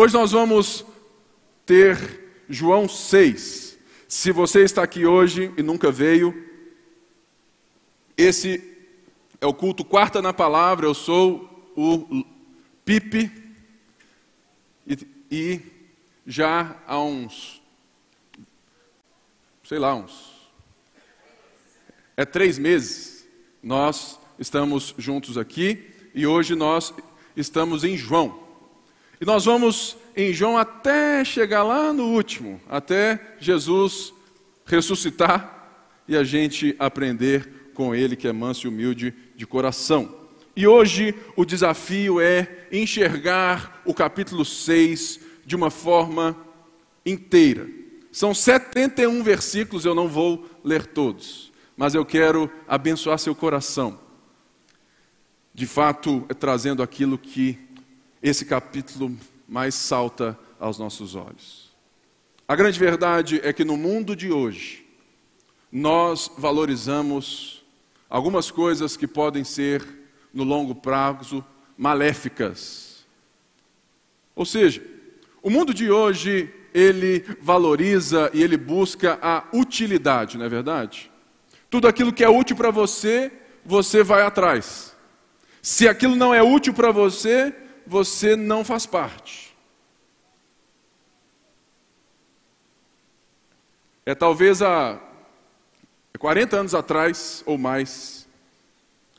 Hoje nós vamos ter João 6. Se você está aqui hoje e nunca veio, esse é o culto Quarta na Palavra. Eu sou o Pipe e, e já há uns, sei lá, uns, é três meses, nós estamos juntos aqui e hoje nós estamos em João. E nós vamos em João até chegar lá no último, até Jesus ressuscitar e a gente aprender com ele que é manso e humilde de coração. E hoje o desafio é enxergar o capítulo 6 de uma forma inteira. São 71 versículos, eu não vou ler todos, mas eu quero abençoar seu coração. De fato, é trazendo aquilo que esse capítulo mais salta aos nossos olhos. A grande verdade é que no mundo de hoje, nós valorizamos algumas coisas que podem ser, no longo prazo, maléficas. Ou seja, o mundo de hoje, ele valoriza e ele busca a utilidade, não é verdade? Tudo aquilo que é útil para você, você vai atrás. Se aquilo não é útil para você, você não faz parte. É talvez há 40 anos atrás ou mais,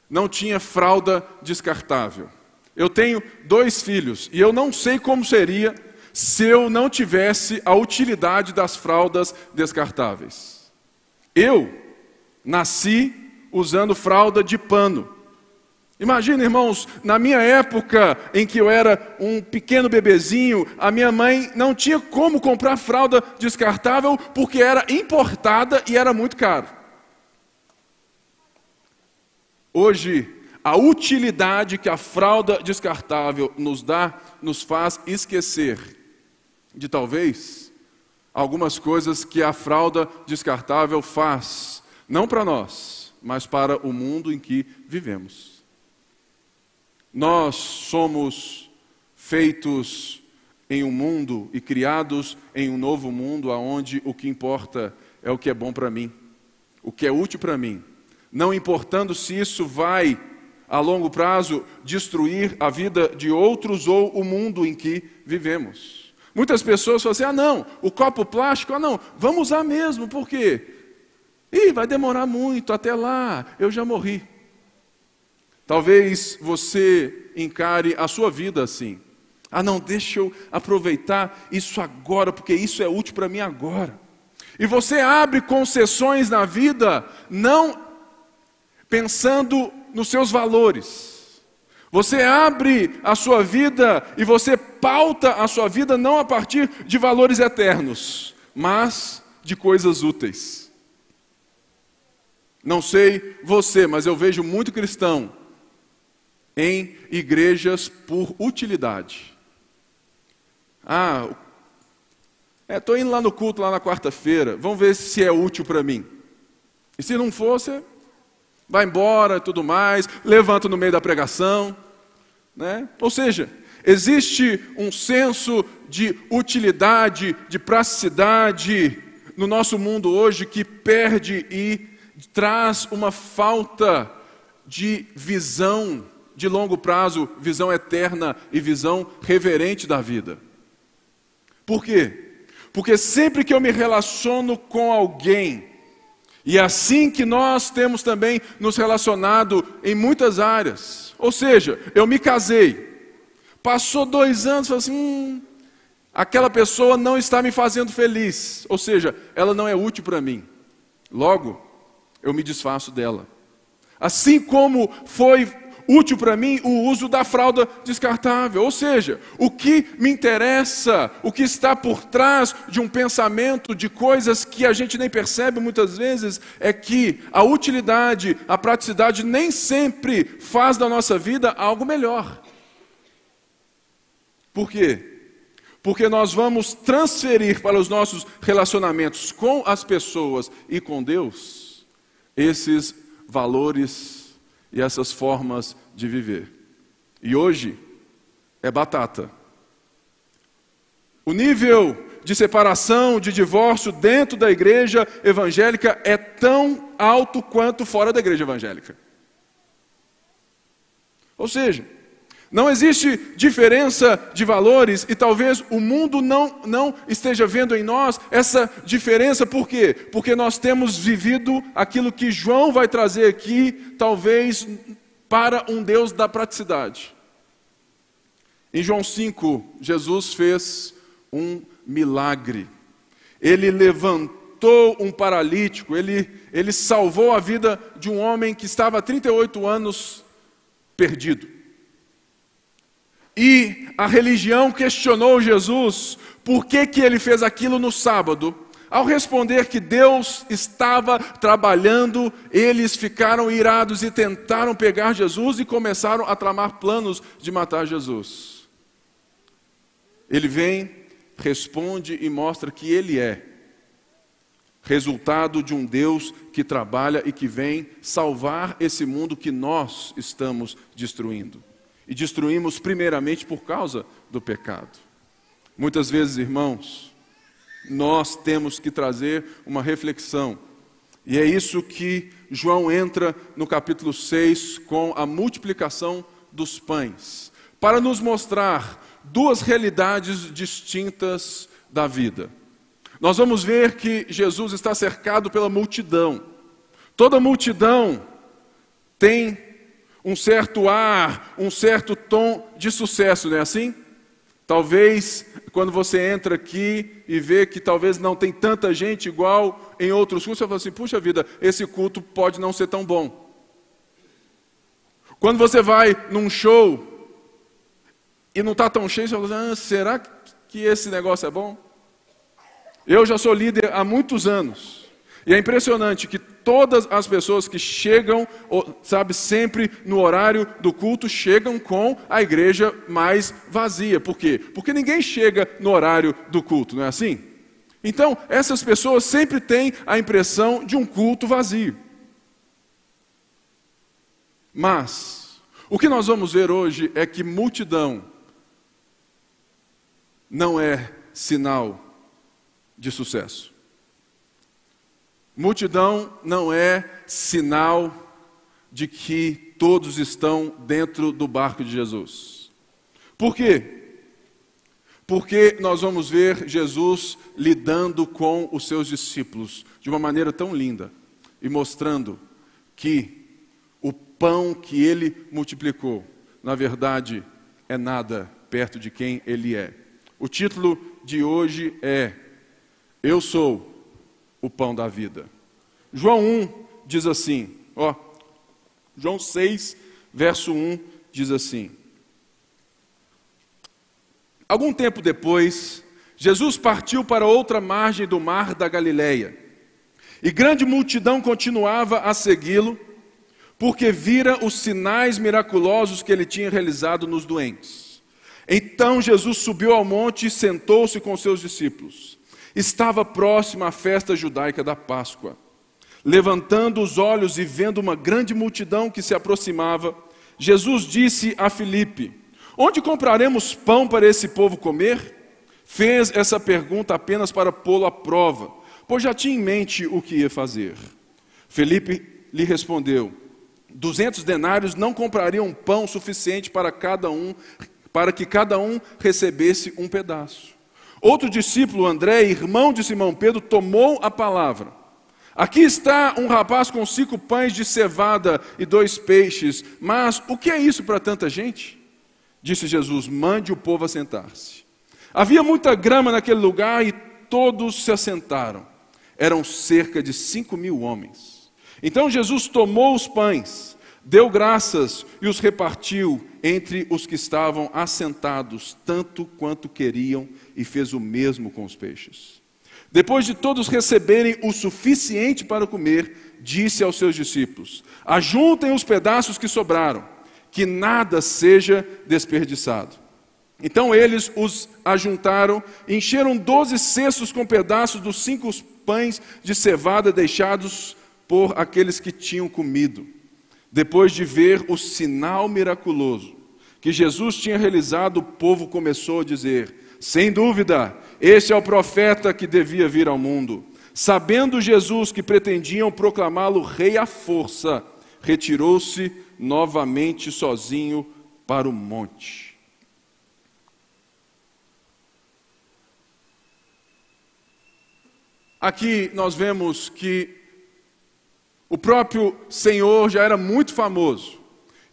não tinha fralda descartável. Eu tenho dois filhos e eu não sei como seria se eu não tivesse a utilidade das fraldas descartáveis. Eu nasci usando fralda de pano. Imagina, irmãos, na minha época em que eu era um pequeno bebezinho, a minha mãe não tinha como comprar fralda descartável porque era importada e era muito caro. Hoje, a utilidade que a fralda descartável nos dá nos faz esquecer de talvez algumas coisas que a fralda descartável faz, não para nós, mas para o mundo em que vivemos. Nós somos feitos em um mundo e criados em um novo mundo aonde o que importa é o que é bom para mim, o que é útil para mim, não importando se isso vai a longo prazo destruir a vida de outros ou o mundo em que vivemos. Muitas pessoas falam assim: "Ah, não, o copo plástico, ah não, vamos usar mesmo, por quê? Ih, vai demorar muito até lá, eu já morri". Talvez você encare a sua vida assim. Ah, não, deixa eu aproveitar isso agora, porque isso é útil para mim agora. E você abre concessões na vida, não pensando nos seus valores. Você abre a sua vida e você pauta a sua vida não a partir de valores eternos, mas de coisas úteis. Não sei você, mas eu vejo muito cristão em igrejas por utilidade. Ah, estou é, indo lá no culto, lá na quarta-feira, vamos ver se é útil para mim. E se não for, vai embora e tudo mais, levanta no meio da pregação. Né? Ou seja, existe um senso de utilidade, de praticidade no nosso mundo hoje que perde e traz uma falta de visão de longo prazo, visão eterna e visão reverente da vida. Por quê? Porque sempre que eu me relaciono com alguém, e é assim que nós temos também nos relacionado em muitas áreas, ou seja, eu me casei, passou dois anos, falei assim, hum, aquela pessoa não está me fazendo feliz, ou seja, ela não é útil para mim. Logo, eu me desfaço dela. Assim como foi útil para mim o uso da fralda descartável. Ou seja, o que me interessa, o que está por trás de um pensamento, de coisas que a gente nem percebe muitas vezes, é que a utilidade, a praticidade nem sempre faz da nossa vida algo melhor. Por quê? Porque nós vamos transferir para os nossos relacionamentos com as pessoas e com Deus esses valores e essas formas de viver. E hoje é batata. O nível de separação, de divórcio dentro da igreja evangélica é tão alto quanto fora da igreja evangélica. Ou seja, não existe diferença de valores e talvez o mundo não, não esteja vendo em nós essa diferença, por quê? Porque nós temos vivido aquilo que João vai trazer aqui, talvez para um Deus da praticidade. Em João 5, Jesus fez um milagre. Ele levantou um paralítico, ele, ele salvou a vida de um homem que estava há 38 anos perdido. E a religião questionou Jesus por que, que ele fez aquilo no sábado. Ao responder que Deus estava trabalhando, eles ficaram irados e tentaram pegar Jesus e começaram a tramar planos de matar Jesus. Ele vem responde e mostra que ele é resultado de um Deus que trabalha e que vem salvar esse mundo que nós estamos destruindo. E destruímos primeiramente por causa do pecado. Muitas vezes, irmãos, nós temos que trazer uma reflexão. E é isso que João entra no capítulo 6 com a multiplicação dos pães, para nos mostrar duas realidades distintas da vida. Nós vamos ver que Jesus está cercado pela multidão. Toda multidão tem um certo ar, um certo tom de sucesso, não é assim? Talvez quando você entra aqui e vê que talvez não tem tanta gente igual em outros cultos, você fala assim: puxa vida, esse culto pode não ser tão bom. Quando você vai num show e não está tão cheio, você fala, ah, será que esse negócio é bom? Eu já sou líder há muitos anos. E é impressionante que todas as pessoas que chegam, sabe, sempre no horário do culto, chegam com a igreja mais vazia. Por quê? Porque ninguém chega no horário do culto, não é assim? Então, essas pessoas sempre têm a impressão de um culto vazio. Mas, o que nós vamos ver hoje é que multidão não é sinal de sucesso. Multidão não é sinal de que todos estão dentro do barco de Jesus. Por quê? Porque nós vamos ver Jesus lidando com os seus discípulos de uma maneira tão linda e mostrando que o pão que ele multiplicou, na verdade, é nada perto de quem ele é. O título de hoje é Eu sou o pão da vida. João 1 diz assim, ó, João 6, verso 1 diz assim: Algum tempo depois, Jesus partiu para outra margem do mar da Galileia. E grande multidão continuava a segui-lo, porque vira os sinais miraculosos que ele tinha realizado nos doentes. Então Jesus subiu ao monte e sentou-se com seus discípulos. Estava próxima a festa judaica da Páscoa. Levantando os olhos e vendo uma grande multidão que se aproximava, Jesus disse a Filipe: Onde compraremos pão para esse povo comer? Fez essa pergunta apenas para pô-lo à prova, pois já tinha em mente o que ia fazer. Felipe lhe respondeu: Duzentos denários não comprariam pão suficiente para cada um para que cada um recebesse um pedaço. Outro discípulo, André, irmão de Simão Pedro, tomou a palavra. Aqui está um rapaz com cinco pães de cevada e dois peixes, mas o que é isso para tanta gente? Disse Jesus: mande o povo assentar-se. Havia muita grama naquele lugar e todos se assentaram. Eram cerca de cinco mil homens. Então Jesus tomou os pães, deu graças e os repartiu entre os que estavam assentados, tanto quanto queriam, e fez o mesmo com os peixes. Depois de todos receberem o suficiente para comer, disse aos seus discípulos: Ajuntem os pedaços que sobraram, que nada seja desperdiçado. Então eles os ajuntaram, encheram doze cestos com pedaços dos cinco pães de cevada deixados por aqueles que tinham comido. Depois de ver o sinal miraculoso que Jesus tinha realizado, o povo começou a dizer: Sem dúvida, este é o profeta que devia vir ao mundo. Sabendo Jesus que pretendiam proclamá-lo rei à força, retirou-se novamente sozinho para o monte. Aqui nós vemos que o próprio Senhor já era muito famoso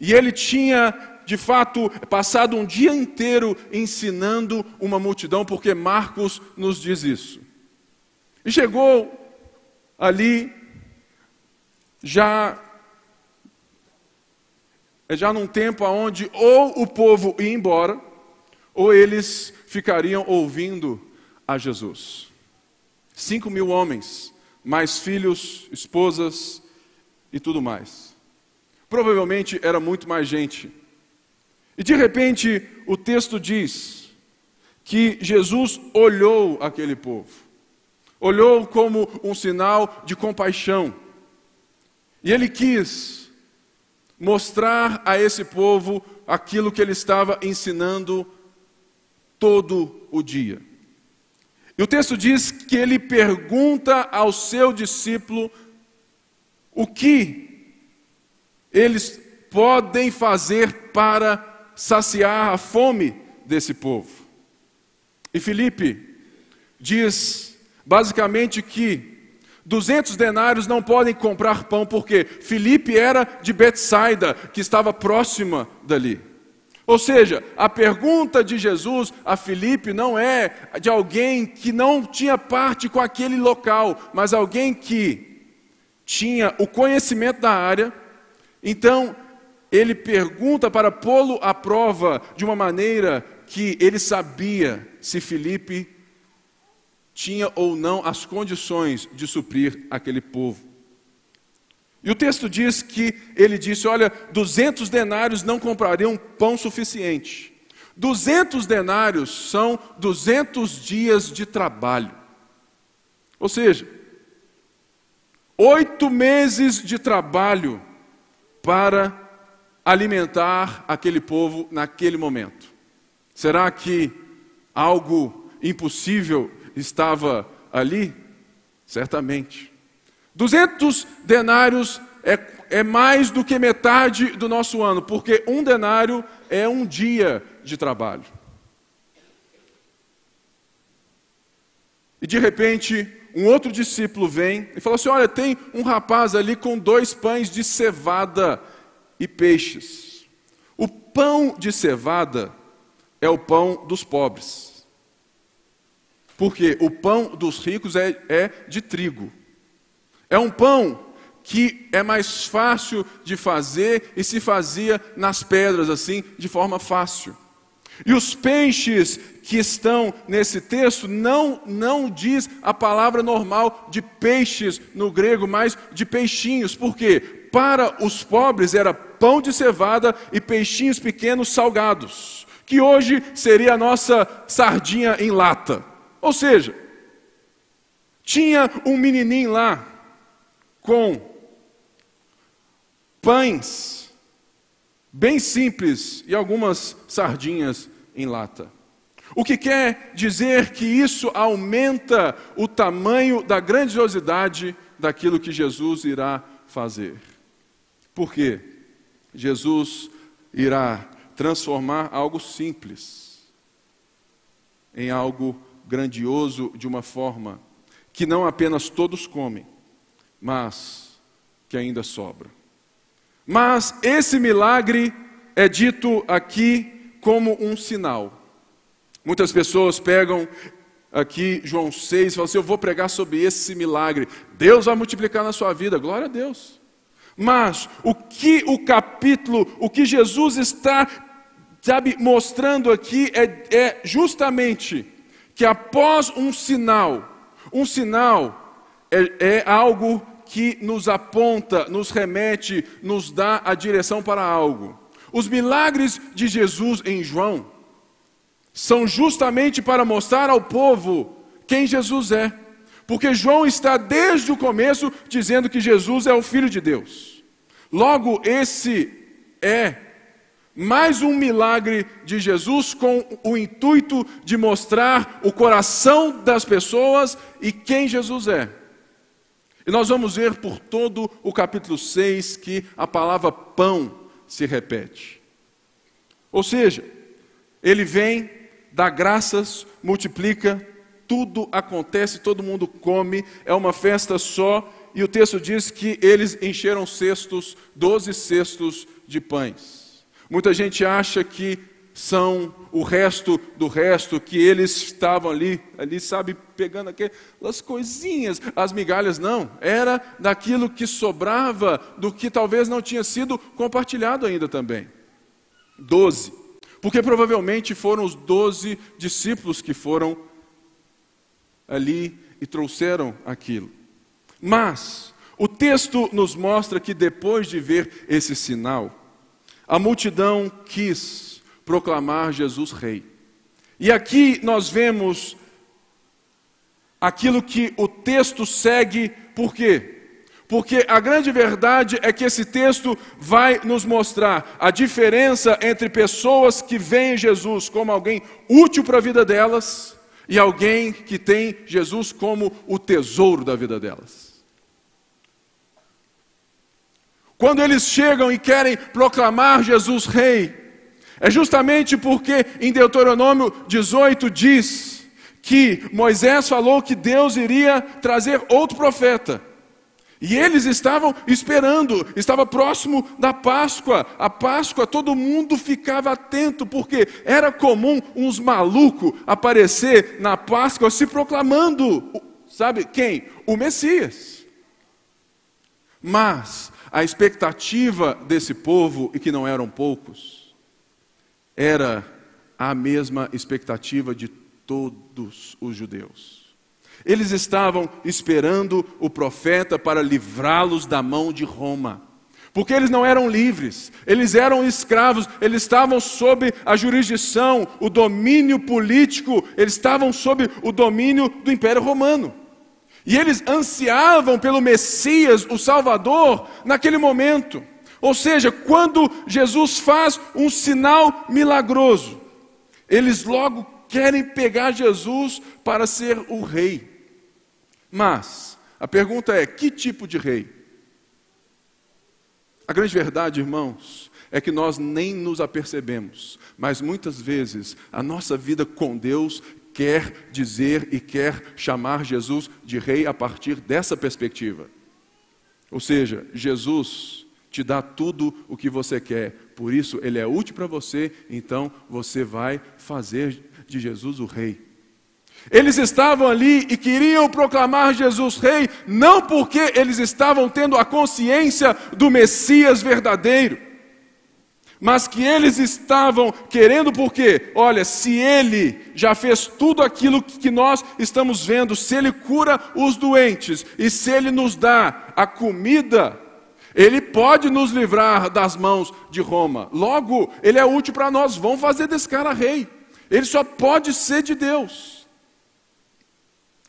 e ele tinha, de fato, passado um dia inteiro ensinando uma multidão, porque Marcos nos diz isso. E chegou ali já já num tempo onde ou o povo ia embora, ou eles ficariam ouvindo a Jesus. Cinco mil homens, mais filhos, esposas e tudo mais. Provavelmente era muito mais gente. E de repente o texto diz que Jesus olhou aquele povo, olhou como um sinal de compaixão, e ele quis mostrar a esse povo aquilo que ele estava ensinando todo o dia. E o texto diz que ele pergunta ao seu discípulo o que eles podem fazer para saciar a fome desse povo. E Felipe diz basicamente que 200 denários não podem comprar pão, porque Felipe era de Betsaida, que estava próxima dali. Ou seja, a pergunta de Jesus a Filipe não é de alguém que não tinha parte com aquele local, mas alguém que tinha o conhecimento da área. Então, ele pergunta para pô-lo à prova de uma maneira que ele sabia se Filipe tinha ou não as condições de suprir aquele povo. E o texto diz que ele disse: Olha, 200 denários não comprariam pão suficiente. 200 denários são 200 dias de trabalho. Ou seja, oito meses de trabalho para alimentar aquele povo naquele momento. Será que algo impossível estava ali? Certamente. 200 denários é, é mais do que metade do nosso ano, porque um denário é um dia de trabalho. E de repente, um outro discípulo vem e fala assim: Olha, tem um rapaz ali com dois pães de cevada e peixes. O pão de cevada é o pão dos pobres. Porque o pão dos ricos é, é de trigo. É um pão que é mais fácil de fazer e se fazia nas pedras, assim, de forma fácil. E os peixes que estão nesse texto não, não diz a palavra normal de peixes no grego, mas de peixinhos, porque para os pobres era pão de cevada e peixinhos pequenos salgados, que hoje seria a nossa sardinha em lata. Ou seja, tinha um menininho lá, com pães bem simples e algumas sardinhas em lata. O que quer dizer que isso aumenta o tamanho da grandiosidade daquilo que Jesus irá fazer. Por quê? Jesus irá transformar algo simples em algo grandioso de uma forma que não apenas todos comem, mas que ainda sobra. Mas esse milagre é dito aqui como um sinal. Muitas pessoas pegam aqui João 6 e falam assim: Eu vou pregar sobre esse milagre. Deus vai multiplicar na sua vida, glória a Deus. Mas o que o capítulo, o que Jesus está, sabe, mostrando aqui é, é justamente que após um sinal, um sinal é, é algo que nos aponta, nos remete, nos dá a direção para algo. Os milagres de Jesus em João são justamente para mostrar ao povo quem Jesus é. Porque João está desde o começo dizendo que Jesus é o Filho de Deus. Logo, esse é mais um milagre de Jesus com o intuito de mostrar o coração das pessoas e quem Jesus é. E nós vamos ver por todo o capítulo 6 que a palavra pão se repete. Ou seja, ele vem, dá graças, multiplica, tudo acontece, todo mundo come, é uma festa só, e o texto diz que eles encheram cestos, doze cestos de pães. Muita gente acha que são o resto do resto, que eles estavam ali, ali, sabe, pegando aquelas coisinhas, as migalhas, não, era daquilo que sobrava, do que talvez não tinha sido compartilhado ainda também. Doze, porque provavelmente foram os doze discípulos que foram ali e trouxeram aquilo. Mas, o texto nos mostra que depois de ver esse sinal, a multidão quis proclamar Jesus Rei. E aqui nós vemos aquilo que o texto segue, por quê? Porque a grande verdade é que esse texto vai nos mostrar a diferença entre pessoas que veem Jesus como alguém útil para a vida delas e alguém que tem Jesus como o tesouro da vida delas. Quando eles chegam e querem proclamar Jesus Rei, é justamente porque em Deuteronômio 18 diz que Moisés falou que Deus iria trazer outro profeta. E eles estavam esperando, estava próximo da Páscoa. A Páscoa, todo mundo ficava atento, porque era comum uns malucos aparecer na Páscoa se proclamando, sabe quem? O Messias. Mas a expectativa desse povo, e que não eram poucos, era a mesma expectativa de todos os judeus. Eles estavam esperando o profeta para livrá-los da mão de Roma. Porque eles não eram livres, eles eram escravos, eles estavam sob a jurisdição, o domínio político, eles estavam sob o domínio do Império Romano. E eles ansiavam pelo Messias, o Salvador, naquele momento. Ou seja, quando Jesus faz um sinal milagroso, eles logo querem pegar Jesus para ser o rei. Mas a pergunta é: que tipo de rei? A grande verdade, irmãos, é que nós nem nos apercebemos, mas muitas vezes a nossa vida com Deus quer dizer e quer chamar Jesus de rei a partir dessa perspectiva. Ou seja, Jesus te dá tudo o que você quer. Por isso, ele é útil para você, então você vai fazer de Jesus o rei. Eles estavam ali e queriam proclamar Jesus rei, não porque eles estavam tendo a consciência do Messias verdadeiro, mas que eles estavam querendo porque, olha, se ele já fez tudo aquilo que nós estamos vendo, se ele cura os doentes e se ele nos dá a comida ele pode nos livrar das mãos de Roma. Logo, ele é útil para nós. Vamos fazer desse cara rei. Ele só pode ser de Deus.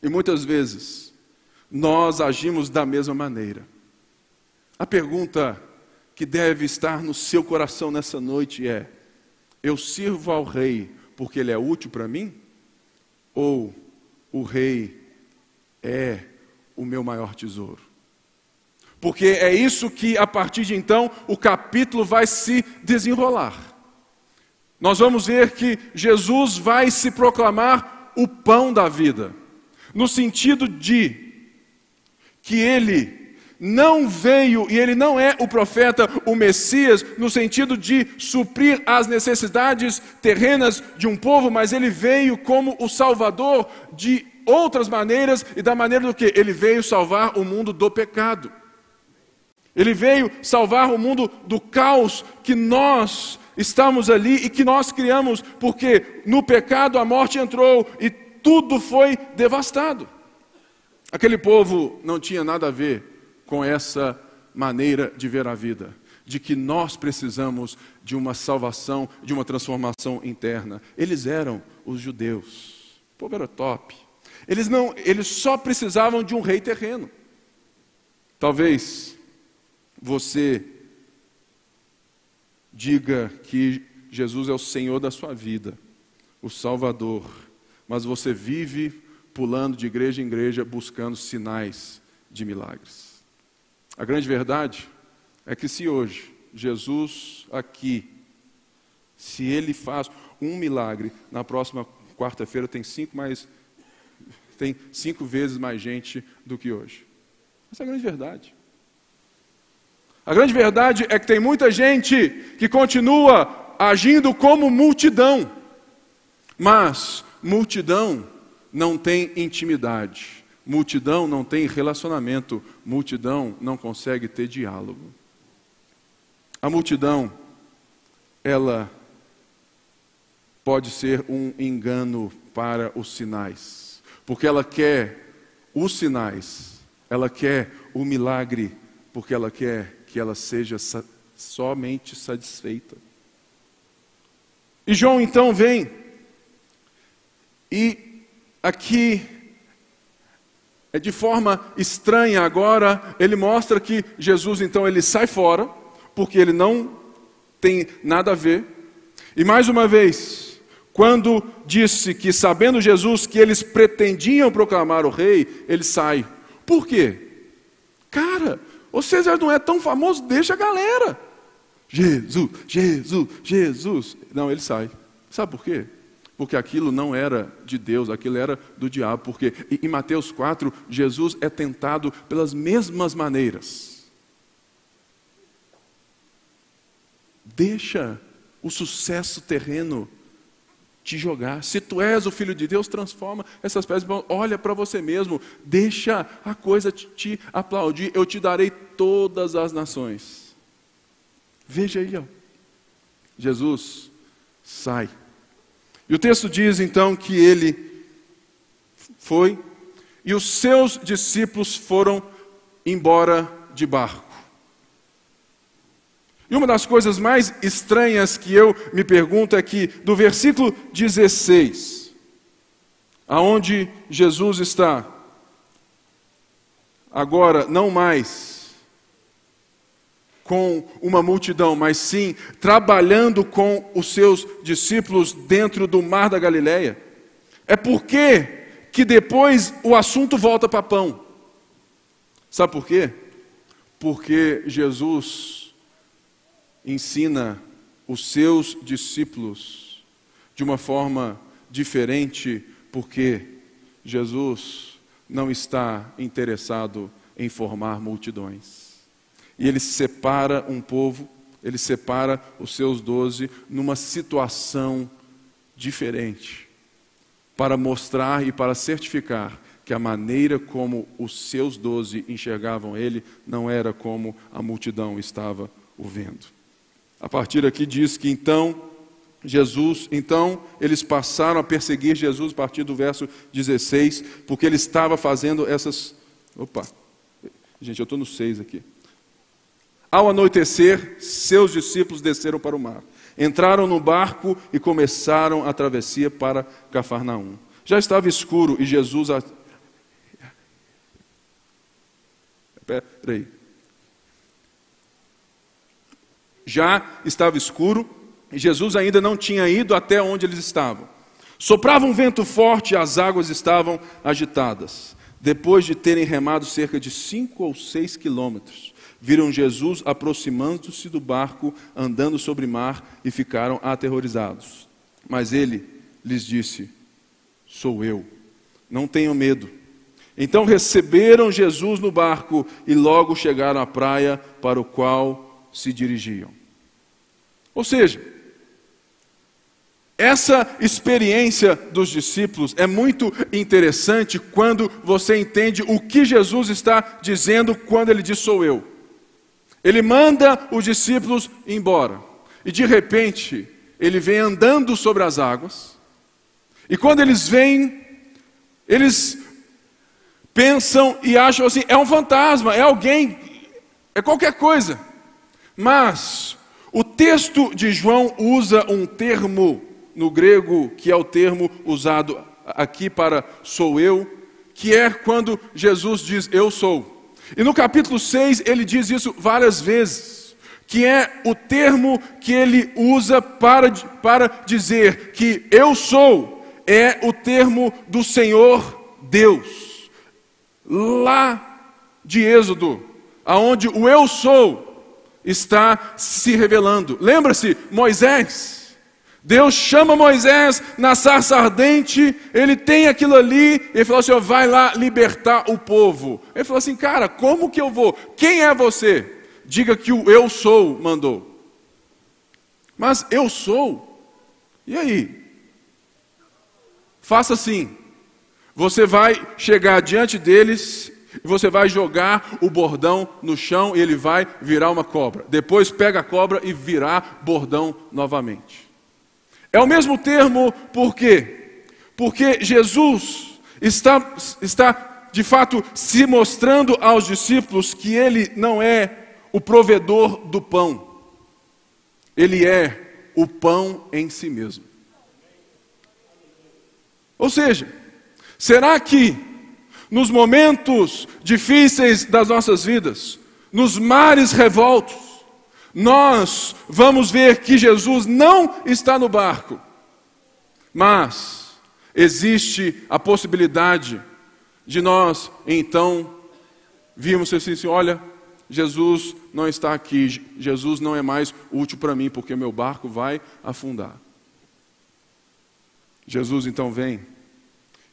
E muitas vezes nós agimos da mesma maneira. A pergunta que deve estar no seu coração nessa noite é: eu sirvo ao rei porque ele é útil para mim? Ou o rei é o meu maior tesouro? Porque é isso que, a partir de então, o capítulo vai se desenrolar. Nós vamos ver que Jesus vai se proclamar o pão da vida, no sentido de que ele não veio e ele não é o profeta, o Messias, no sentido de suprir as necessidades terrenas de um povo, mas ele veio como o Salvador de outras maneiras e da maneira do que ele veio salvar o mundo do pecado. Ele veio salvar o mundo do caos que nós estamos ali e que nós criamos, porque no pecado a morte entrou e tudo foi devastado. Aquele povo não tinha nada a ver com essa maneira de ver a vida, de que nós precisamos de uma salvação, de uma transformação interna. Eles eram os judeus. O povo era top. Eles não, eles só precisavam de um rei terreno. Talvez você diga que Jesus é o Senhor da sua vida, o Salvador, mas você vive pulando de igreja em igreja buscando sinais de milagres. A grande verdade é que se hoje Jesus aqui, se ele faz um milagre, na próxima quarta-feira tem cinco mais tem cinco vezes mais gente do que hoje. Essa é a grande verdade. A grande verdade é que tem muita gente que continua agindo como multidão, mas multidão não tem intimidade, multidão não tem relacionamento, multidão não consegue ter diálogo. A multidão, ela pode ser um engano para os sinais, porque ela quer os sinais, ela quer o milagre, porque ela quer que ela seja somente satisfeita. E João então vem e aqui, é de forma estranha agora, ele mostra que Jesus então ele sai fora, porque ele não tem nada a ver. E mais uma vez, quando disse que sabendo Jesus que eles pretendiam proclamar o rei, ele sai. Por quê? Cara, o César não é tão famoso, deixa a galera. Jesus, Jesus, Jesus. Não, ele sai. Sabe por quê? Porque aquilo não era de Deus, aquilo era do diabo, porque em Mateus 4, Jesus é tentado pelas mesmas maneiras. Deixa o sucesso terreno te jogar. Se tu és o filho de Deus, transforma essas pedras. Olha para você mesmo, deixa a coisa te aplaudir. Eu te darei todas as nações. Veja aí, ó. Jesus sai e o texto diz então que ele foi e os seus discípulos foram embora de barco. E uma das coisas mais estranhas que eu me pergunto é que do versículo 16, aonde Jesus está agora não mais com uma multidão, mas sim trabalhando com os seus discípulos dentro do mar da Galileia. É porque que depois o assunto volta para pão. Sabe por quê? Porque Jesus ensina os seus discípulos de uma forma diferente, porque Jesus não está interessado em formar multidões. E ele separa um povo, ele separa os seus doze numa situação diferente, para mostrar e para certificar que a maneira como os seus doze enxergavam ele não era como a multidão estava o vendo. A partir daqui diz que então Jesus, então eles passaram a perseguir Jesus a partir do verso 16, porque ele estava fazendo essas. Opa, gente, eu estou no 6 aqui. Ao anoitecer, seus discípulos desceram para o mar. Entraram no barco e começaram a travessia para Cafarnaum. Já estava escuro e Jesus. A... Peraí. Já estava escuro e Jesus ainda não tinha ido até onde eles estavam. Soprava um vento forte e as águas estavam agitadas. Depois de terem remado cerca de cinco ou seis quilômetros, viram Jesus aproximando-se do barco, andando sobre mar e ficaram aterrorizados. Mas ele lhes disse: Sou eu, não tenham medo. Então receberam Jesus no barco e logo chegaram à praia para o qual se dirigiam. Ou seja, essa experiência dos discípulos é muito interessante quando você entende o que Jesus está dizendo quando ele diz sou eu. Ele manda os discípulos embora. E de repente, ele vem andando sobre as águas. E quando eles vêm, eles pensam e acham assim: é um fantasma, é alguém, é qualquer coisa. Mas o texto de João usa um termo no grego que é o termo usado aqui para sou eu, que é quando Jesus diz eu sou. E no capítulo 6 ele diz isso várias vezes, que é o termo que ele usa para, para dizer que eu sou, é o termo do Senhor Deus. Lá de Êxodo, aonde o eu sou está se revelando. Lembra-se, Moisés. Deus chama Moisés na sarça ardente, ele tem aquilo ali, ele falou assim: vai lá libertar o povo. Ele falou assim: cara, como que eu vou? Quem é você? Diga que o eu sou mandou. Mas eu sou, e aí? Faça assim: você vai chegar diante deles você vai jogar o bordão no chão e ele vai virar uma cobra. Depois pega a cobra e virar bordão novamente. É o mesmo termo por quê? Porque Jesus está, está de fato se mostrando aos discípulos que ele não é o provedor do pão, ele é o pão em si mesmo. Ou seja, será que nos momentos difíceis das nossas vidas, nos mares revoltos, nós vamos ver que Jesus não está no barco, mas existe a possibilidade de nós então virmos assim, assim olha, Jesus não está aqui, Jesus não é mais útil para mim, porque meu barco vai afundar. Jesus então vem,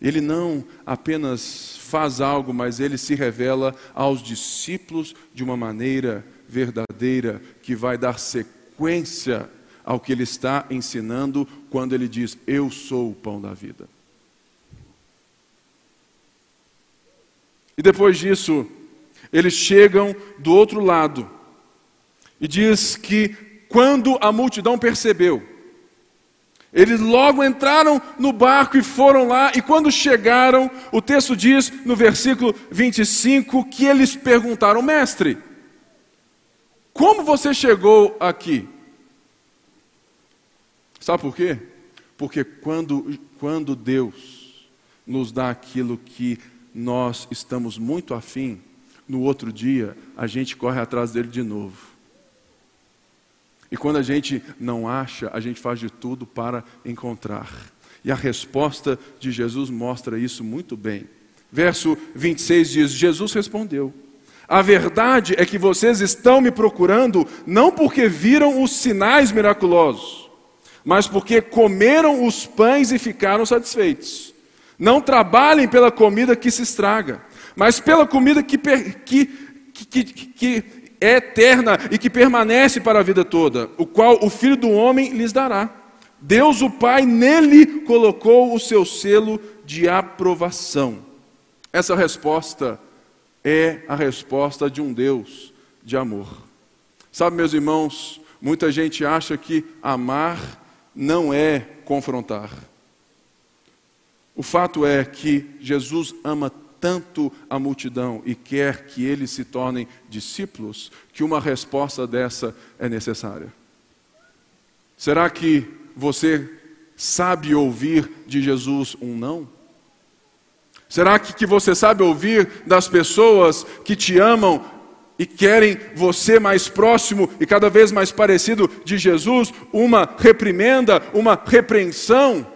ele não apenas faz algo, mas ele se revela aos discípulos de uma maneira verdadeira que vai dar sequência ao que ele está ensinando quando ele diz: Eu sou o pão da vida. E depois disso, eles chegam do outro lado e diz que quando a multidão percebeu, eles logo entraram no barco e foram lá, e quando chegaram, o texto diz no versículo 25 que eles perguntaram: Mestre, como você chegou aqui? Sabe por quê? Porque quando, quando Deus nos dá aquilo que nós estamos muito afim, no outro dia a gente corre atrás dele de novo. E quando a gente não acha, a gente faz de tudo para encontrar. E a resposta de Jesus mostra isso muito bem. Verso 26 diz: Jesus respondeu. A verdade é que vocês estão me procurando não porque viram os sinais miraculosos, mas porque comeram os pães e ficaram satisfeitos. Não trabalhem pela comida que se estraga, mas pela comida que, que, que, que, é eterna e que permanece para a vida toda, o qual o Filho do Homem lhes dará. Deus, o Pai, nele colocou o seu selo de aprovação. Essa resposta é a resposta de um Deus de amor. Sabe, meus irmãos, muita gente acha que amar não é confrontar. O fato é que Jesus ama tanto a multidão e quer que eles se tornem discípulos, que uma resposta dessa é necessária. Será que você sabe ouvir de Jesus um não? Será que, que você sabe ouvir das pessoas que te amam e querem você mais próximo e cada vez mais parecido de Jesus, uma reprimenda, uma repreensão,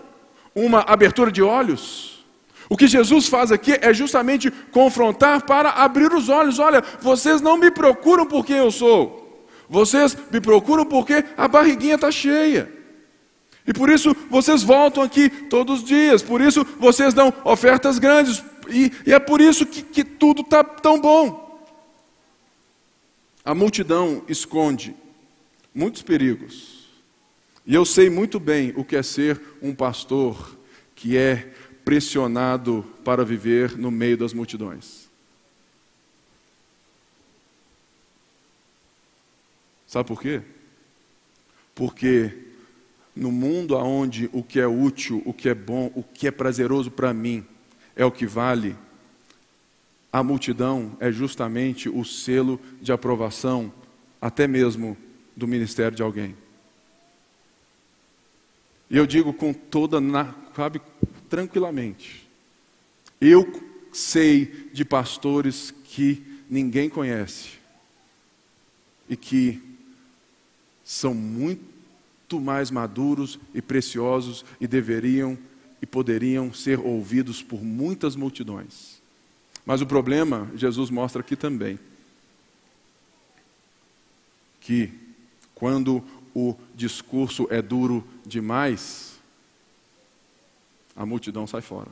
uma abertura de olhos? O que Jesus faz aqui é justamente confrontar para abrir os olhos. Olha, vocês não me procuram porque eu sou, vocês me procuram porque a barriguinha está cheia. E por isso vocês voltam aqui todos os dias, por isso vocês dão ofertas grandes, e, e é por isso que, que tudo está tão bom. A multidão esconde muitos perigos, e eu sei muito bem o que é ser um pastor que é pressionado para viver no meio das multidões. Sabe por quê? Porque no mundo onde o que é útil, o que é bom, o que é prazeroso para mim é o que vale, a multidão é justamente o selo de aprovação, até mesmo do ministério de alguém. E eu digo com toda, sabe, tranquilamente. Eu sei de pastores que ninguém conhece e que são muito mais maduros e preciosos e deveriam e poderiam ser ouvidos por muitas multidões. Mas o problema, Jesus mostra aqui também, que quando o discurso é duro demais, a multidão sai fora.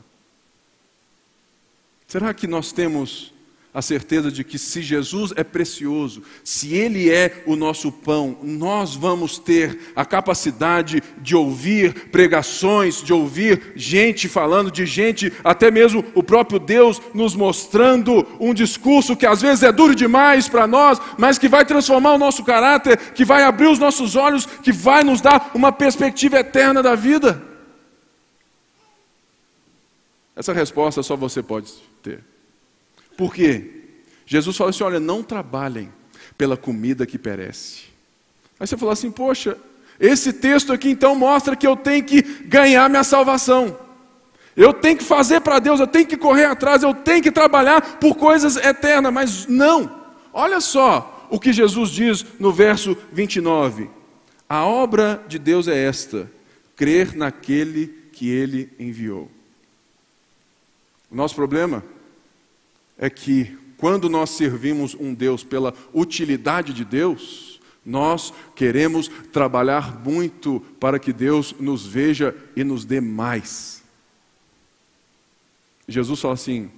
Será que nós temos a certeza de que se Jesus é precioso, se Ele é o nosso pão, nós vamos ter a capacidade de ouvir pregações, de ouvir gente falando, de gente, até mesmo o próprio Deus nos mostrando um discurso que às vezes é duro demais para nós, mas que vai transformar o nosso caráter, que vai abrir os nossos olhos, que vai nos dar uma perspectiva eterna da vida. Essa resposta só você pode ter. Por quê? Jesus fala assim: olha, não trabalhem pela comida que perece. Aí você fala assim: poxa, esse texto aqui então mostra que eu tenho que ganhar minha salvação. Eu tenho que fazer para Deus, eu tenho que correr atrás, eu tenho que trabalhar por coisas eternas. Mas não. Olha só o que Jesus diz no verso 29. A obra de Deus é esta: crer naquele que ele enviou. O nosso problema é que quando nós servimos um Deus pela utilidade de Deus, nós queremos trabalhar muito para que Deus nos veja e nos dê mais. Jesus fala assim: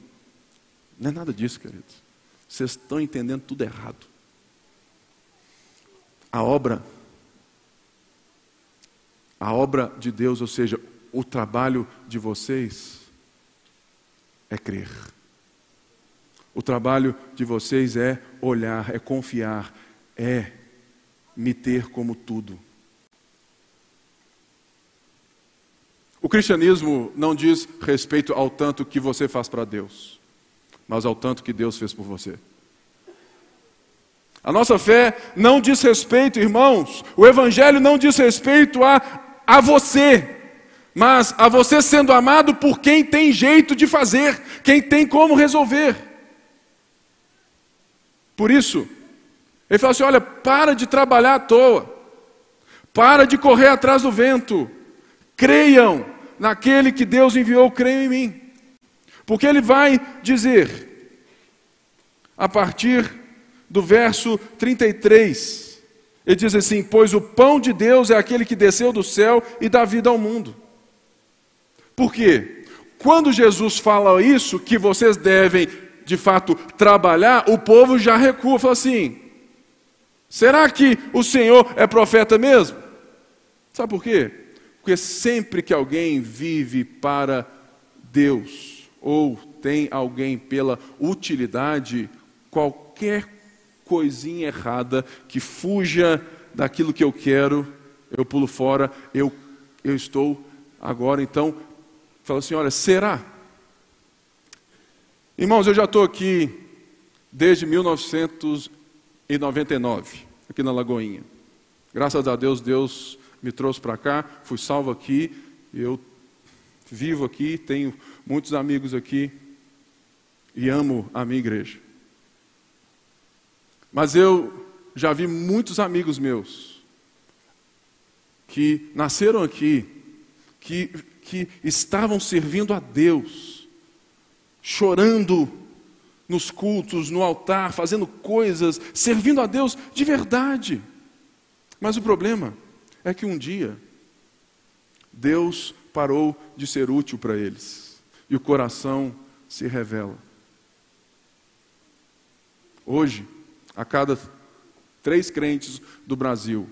não é nada disso, queridos. Vocês estão entendendo tudo errado. A obra, a obra de Deus, ou seja, o trabalho de vocês, é crer. O trabalho de vocês é olhar, é confiar, é me ter como tudo. O cristianismo não diz respeito ao tanto que você faz para Deus, mas ao tanto que Deus fez por você. A nossa fé não diz respeito, irmãos, o Evangelho não diz respeito a, a você, mas a você sendo amado por quem tem jeito de fazer, quem tem como resolver. Por isso, ele fala assim: olha, para de trabalhar à toa, para de correr atrás do vento, creiam naquele que Deus enviou, creiam em mim. Porque ele vai dizer, a partir do verso 33, ele diz assim: Pois o pão de Deus é aquele que desceu do céu e dá vida ao mundo. Por quê? Quando Jesus fala isso, que vocês devem de fato trabalhar, o povo já recua, fala assim: será que o Senhor é profeta mesmo? Sabe por quê? Porque sempre que alguém vive para Deus, ou tem alguém pela utilidade, qualquer coisinha errada que fuja daquilo que eu quero, eu pulo fora, eu, eu estou agora, então, fala assim: olha, será? Irmãos, eu já estou aqui desde 1999, aqui na Lagoinha. Graças a Deus, Deus me trouxe para cá, fui salvo aqui, eu vivo aqui, tenho muitos amigos aqui e amo a minha igreja. Mas eu já vi muitos amigos meus que nasceram aqui, que, que estavam servindo a Deus, chorando nos cultos, no altar, fazendo coisas, servindo a Deus de verdade. Mas o problema é que um dia Deus parou de ser útil para eles e o coração se revela. Hoje, a cada três crentes do Brasil,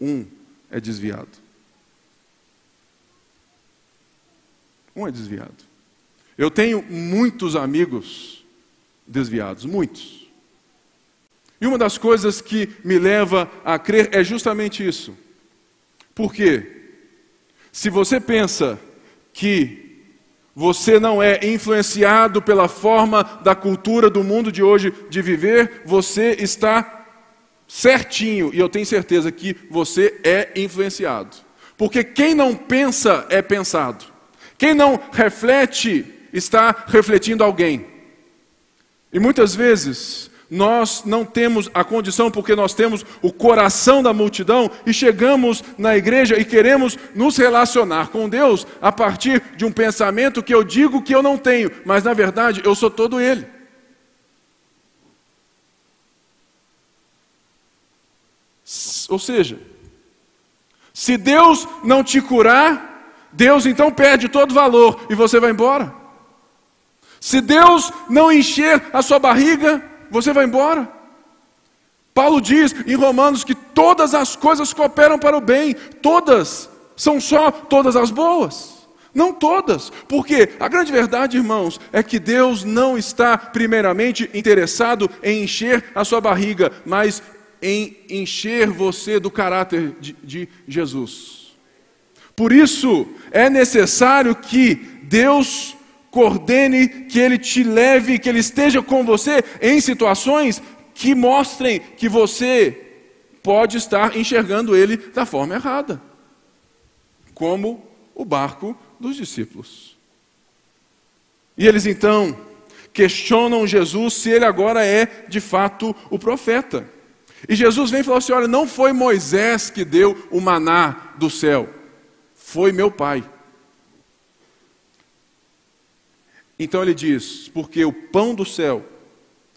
um é desviado. Um é desviado. Eu tenho muitos amigos desviados, muitos. E uma das coisas que me leva a crer é justamente isso. Por quê? Se você pensa que você não é influenciado pela forma da cultura do mundo de hoje de viver, você está certinho, e eu tenho certeza que você é influenciado. Porque quem não pensa é pensado. Quem não reflete está refletindo alguém. E muitas vezes nós não temos a condição, porque nós temos o coração da multidão e chegamos na igreja e queremos nos relacionar com Deus a partir de um pensamento que eu digo que eu não tenho, mas na verdade eu sou todo Ele. Ou seja, se Deus não te curar, Deus então perde todo valor e você vai embora. Se Deus não encher a sua barriga, você vai embora. Paulo diz em Romanos que todas as coisas cooperam para o bem, todas, são só todas as boas. Não todas, porque a grande verdade, irmãos, é que Deus não está primeiramente interessado em encher a sua barriga, mas em encher você do caráter de, de Jesus. Por isso, é necessário que Deus coordene, que Ele te leve, que Ele esteja com você em situações que mostrem que você pode estar enxergando Ele da forma errada, como o barco dos discípulos. E eles então questionam Jesus se ele agora é de fato o profeta. E Jesus vem e fala assim: olha, não foi Moisés que deu o maná do céu, foi meu pai. Então ele diz: porque o pão do céu,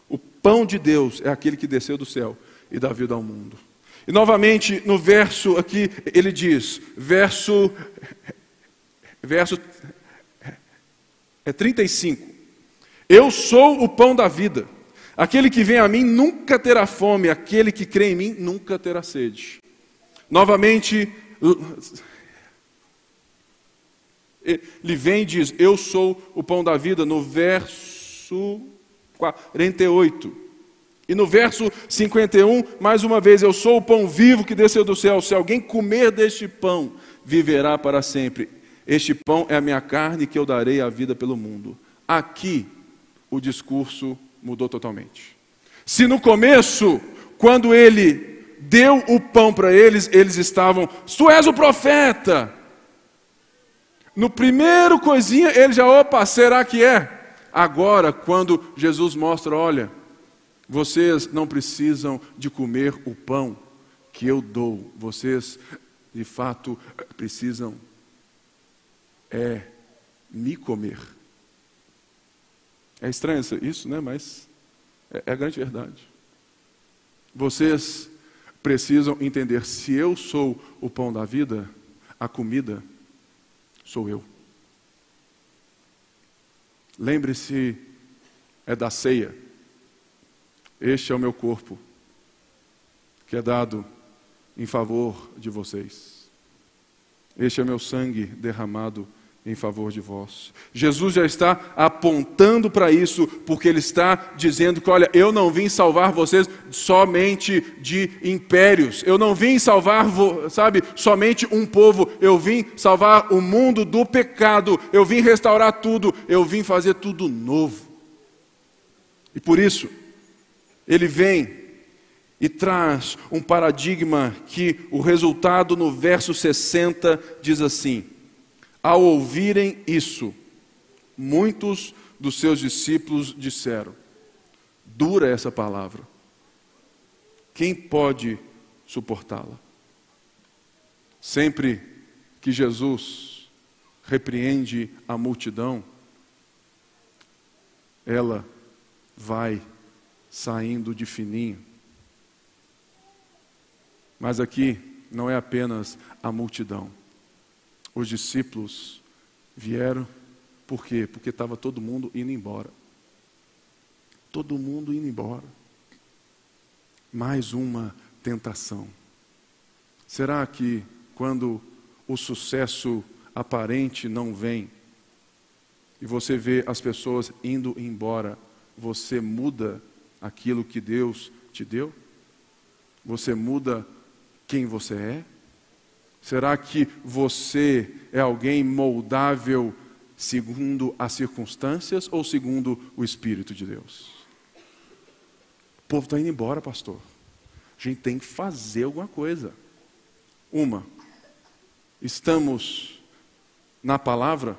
o pão de Deus é aquele que desceu do céu e dá vida ao mundo. E novamente no verso aqui ele diz, verso verso é 35. Eu sou o pão da vida. Aquele que vem a mim nunca terá fome, aquele que crê em mim nunca terá sede. Novamente ele vem e diz: Eu sou o pão da vida, no verso 48. E no verso 51, mais uma vez, eu sou o pão vivo que desceu do céu. Se alguém comer deste pão, viverá para sempre. Este pão é a minha carne que eu darei a vida pelo mundo. Aqui, o discurso mudou totalmente. Se no começo, quando ele deu o pão para eles, eles estavam, tu és o profeta. No primeiro coisinha, ele já, opa, será que é? Agora, quando Jesus mostra, olha, vocês não precisam de comer o pão que eu dou, vocês de fato precisam é me comer. É estranho isso, né? Mas é, é a grande verdade. Vocês precisam entender: se eu sou o pão da vida, a comida sou eu. Lembre-se, é da ceia. Este é o meu corpo, que é dado em favor de vocês. Este é o meu sangue derramado em favor de vós. Jesus já está apontando para isso, porque ele está dizendo que, olha, eu não vim salvar vocês somente de impérios, eu não vim salvar, sabe, somente um povo, eu vim salvar o mundo do pecado, eu vim restaurar tudo, eu vim fazer tudo novo. E por isso, ele vem e traz um paradigma que o resultado no verso 60 diz assim: ao ouvirem isso, muitos dos seus discípulos disseram: Dura essa palavra. Quem pode suportá-la? Sempre que Jesus repreende a multidão, ela vai saindo de fininho. Mas aqui não é apenas a multidão os discípulos vieram, por quê? Porque estava todo mundo indo embora. Todo mundo indo embora. Mais uma tentação. Será que quando o sucesso aparente não vem e você vê as pessoas indo embora, você muda aquilo que Deus te deu? Você muda quem você é? Será que você é alguém moldável segundo as circunstâncias ou segundo o Espírito de Deus? O povo está indo embora, pastor. A gente tem que fazer alguma coisa. Uma, estamos na palavra,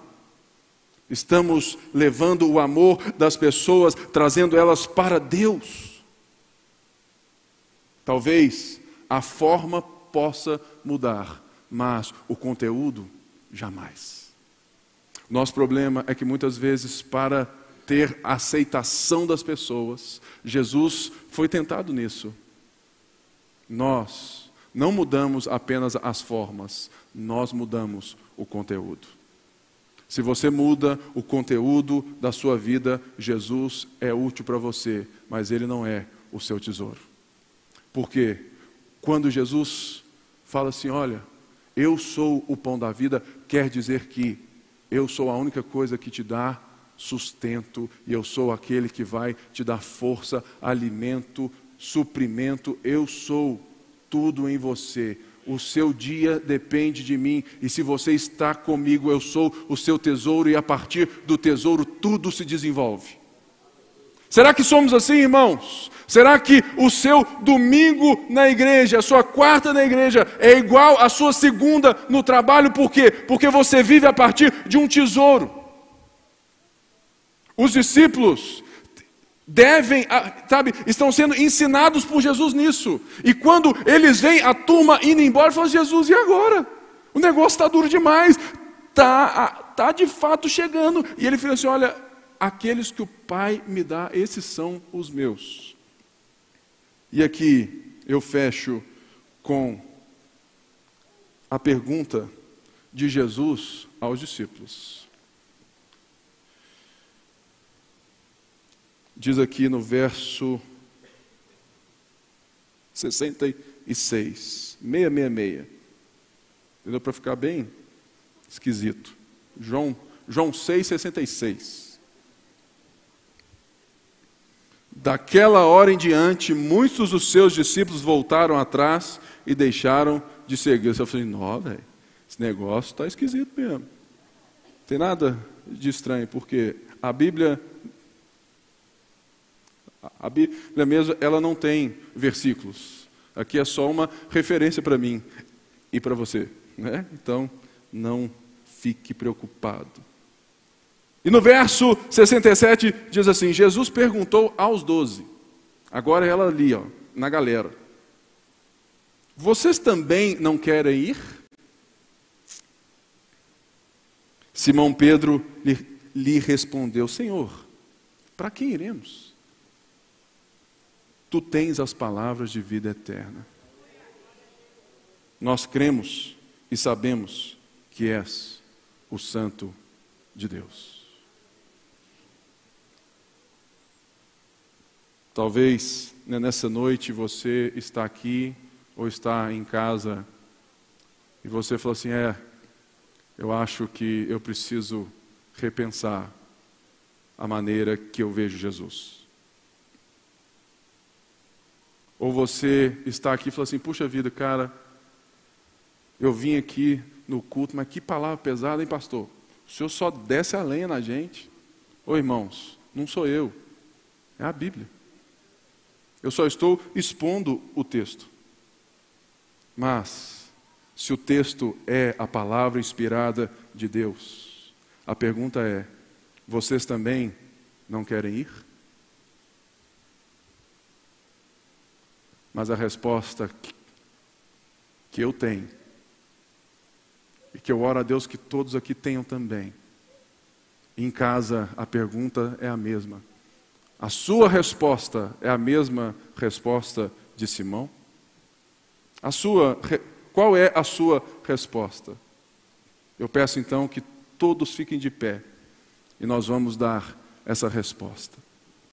estamos levando o amor das pessoas, trazendo elas para Deus. Talvez a forma possa mudar, mas o conteúdo jamais. Nosso problema é que muitas vezes, para ter a aceitação das pessoas, Jesus foi tentado nisso. Nós não mudamos apenas as formas, nós mudamos o conteúdo. Se você muda o conteúdo da sua vida, Jesus é útil para você, mas ele não é o seu tesouro. Porque quando Jesus fala assim: Olha, eu sou o pão da vida, quer dizer que eu sou a única coisa que te dá sustento e eu sou aquele que vai te dar força, alimento, suprimento. Eu sou tudo em você. O seu dia depende de mim, e se você está comigo, eu sou o seu tesouro, e a partir do tesouro tudo se desenvolve. Será que somos assim, irmãos? Será que o seu domingo na igreja, a sua quarta na igreja, é igual à sua segunda no trabalho? Por quê? Porque você vive a partir de um tesouro. Os discípulos devem, sabe, estão sendo ensinados por Jesus nisso. E quando eles veem a turma indo embora, falam: Jesus, e agora? O negócio está duro demais, está tá de fato chegando. E ele fala assim: Olha, aqueles que o Pai me dá, esses são os meus. E aqui eu fecho com a pergunta de Jesus aos discípulos. diz aqui no verso 66, 666. Entendeu? Para ficar bem esquisito. João, João 6, 66. Daquela hora em diante, muitos dos seus discípulos voltaram atrás e deixaram de seguir. Eu falei, não, velho, esse negócio está esquisito mesmo. Não tem nada de estranho, porque a Bíblia a Bíblia mesmo, ela não tem versículos. Aqui é só uma referência para mim e para você. Né? Então, não fique preocupado. E no verso 67 diz assim: Jesus perguntou aos doze, agora ela ali, ó, na galera: Vocês também não querem ir? Simão Pedro lhe, lhe respondeu: Senhor, para quem iremos? Tu tens as palavras de vida eterna. Nós cremos e sabemos que és o Santo de Deus. Talvez né, nessa noite você está aqui ou está em casa e você fala assim: é, eu acho que eu preciso repensar a maneira que eu vejo Jesus. Ou você está aqui e fala assim: puxa vida, cara, eu vim aqui no culto, mas que palavra pesada, hein, pastor? O senhor só desce a lenha na gente. Ô irmãos, não sou eu, é a Bíblia. Eu só estou expondo o texto. Mas, se o texto é a palavra inspirada de Deus, a pergunta é: vocês também não querem ir? Mas a resposta que eu tenho, e que eu oro a Deus que todos aqui tenham também, em casa a pergunta é a mesma. A sua resposta é a mesma resposta de Simão? A sua, qual é a sua resposta? Eu peço então que todos fiquem de pé e nós vamos dar essa resposta.